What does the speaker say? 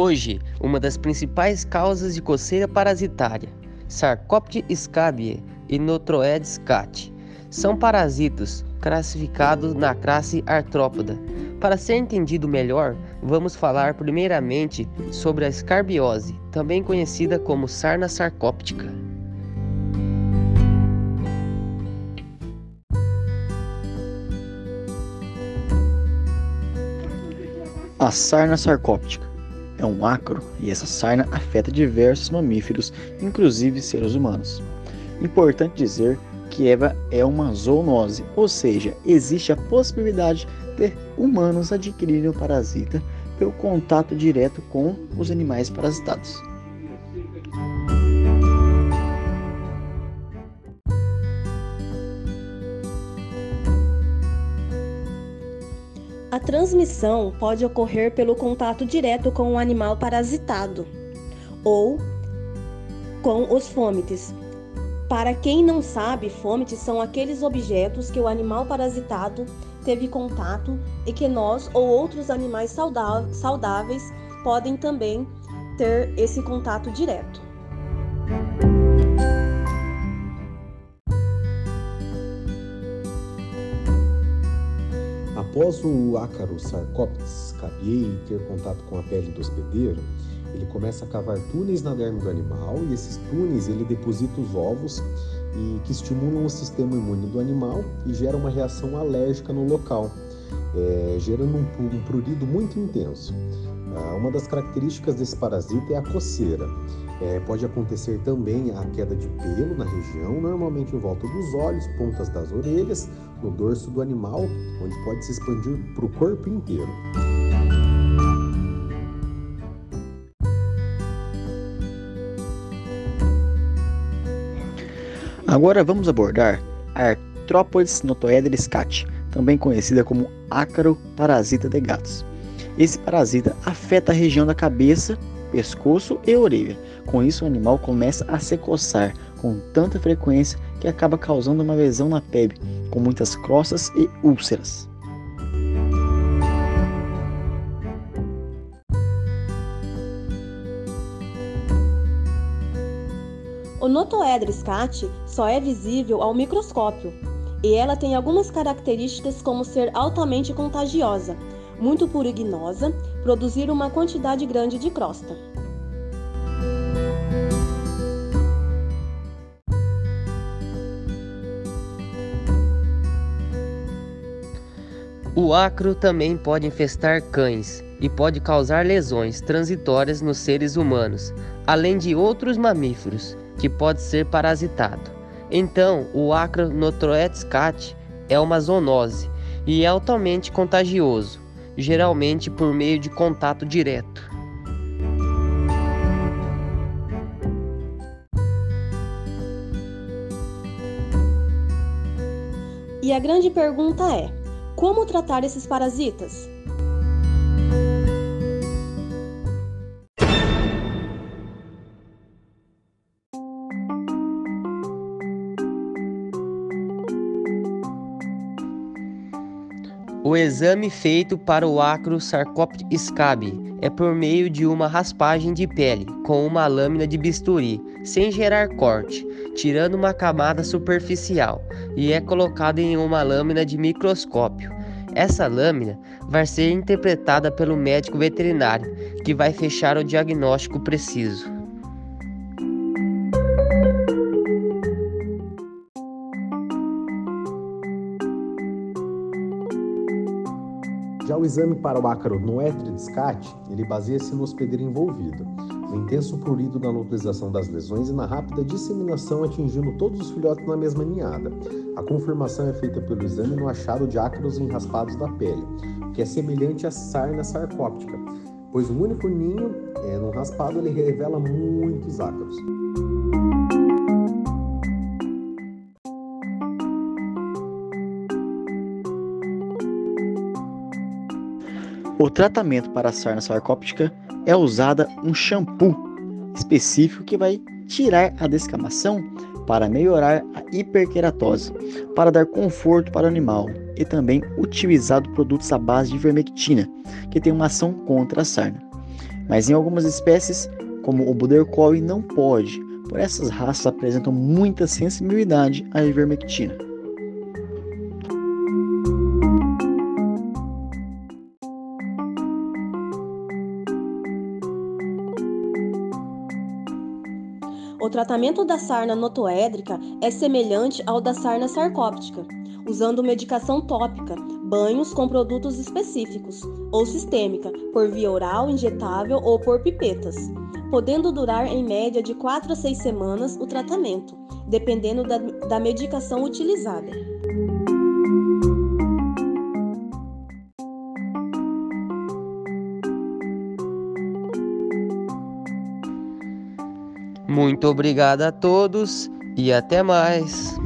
Hoje, uma das principais causas de coceira parasitária, Sarcoptes scabiei e Notroedes cat, são parasitos classificados na classe artrópoda. Para ser entendido melhor, vamos falar primeiramente sobre a escarbiose, também conhecida como sarna sarcóptica. A sarna sarcóptica é um ácaro e essa sarna afeta diversos mamíferos, inclusive seres humanos. Importante dizer que Eva é uma zoonose, ou seja, existe a possibilidade de humanos adquirirem o parasita pelo contato direto com os animais parasitados. A transmissão pode ocorrer pelo contato direto com o animal parasitado ou com os fômites. Para quem não sabe, fômites são aqueles objetos que o animal parasitado teve contato e que nós ou outros animais saudáveis podem também ter esse contato direto. Após o ácaro Sarcoptes cabiei ter contato com a pele do hospedeiro, ele começa a cavar túneis na derme do animal e esses túneis ele deposita os ovos e que estimulam o sistema imune do animal e gera uma reação alérgica no local, é, gerando um, um prurido muito intenso. Ah, uma das características desse parasita é a coceira. É, pode acontecer também a queda de pelo na região, normalmente em volta dos olhos, pontas das orelhas, no dorso do animal, onde pode se expandir para o corpo inteiro. Agora vamos abordar a Arthropodes notoedelis cat, também conhecida como ácaro parasita de gatos. Esse parasita afeta a região da cabeça, pescoço e orelha. Com isso, o animal começa a se coçar com tanta frequência que acaba causando uma lesão na pele, com muitas crostas e úlceras. O Notoedris cat só é visível ao microscópio e ela tem algumas características como ser altamente contagiosa, muito purignosa, produzir uma quantidade grande de crosta. O acro também pode infestar cães e pode causar lesões transitórias nos seres humanos, além de outros mamíferos, que pode ser parasitado. Então, o Acronotroetes cat é uma zoonose e é altamente contagioso, geralmente por meio de contato direto. E a grande pergunta é: como tratar esses parasitas? O exame feito para o acro Sarcoptes scabi é por meio de uma raspagem de pele com uma lâmina de bisturi, sem gerar corte, tirando uma camada superficial, e é colocado em uma lâmina de microscópio. Essa lâmina vai ser interpretada pelo médico veterinário, que vai fechar o diagnóstico preciso. Exame para o ácaro noetridiscate, ele baseia-se no hospedeiro envolvido, no intenso prurido na localização das lesões e na rápida disseminação atingindo todos os filhotes na mesma ninhada. A confirmação é feita pelo exame no achado de ácaros em raspados da pele, que é semelhante à sarna sarcóptica, pois um único ninho, é, raspado, ele revela muitos ácaros. O tratamento para a sarna sarcóptica é usada um shampoo específico que vai tirar a descamação para melhorar a hiperqueratose, para dar conforto para o animal e também utilizado produtos à base de vermectina, que tem uma ação contra a sarna. Mas em algumas espécies, como o Budercoy, não pode, por essas raças apresentam muita sensibilidade à ivermectina. O tratamento da sarna notoédrica é semelhante ao da sarna sarcóptica, usando medicação tópica, banhos com produtos específicos, ou sistêmica, por via oral, injetável ou por pipetas, podendo durar em média de 4 a 6 semanas o tratamento, dependendo da, da medicação utilizada. Muito obrigado a todos e até mais.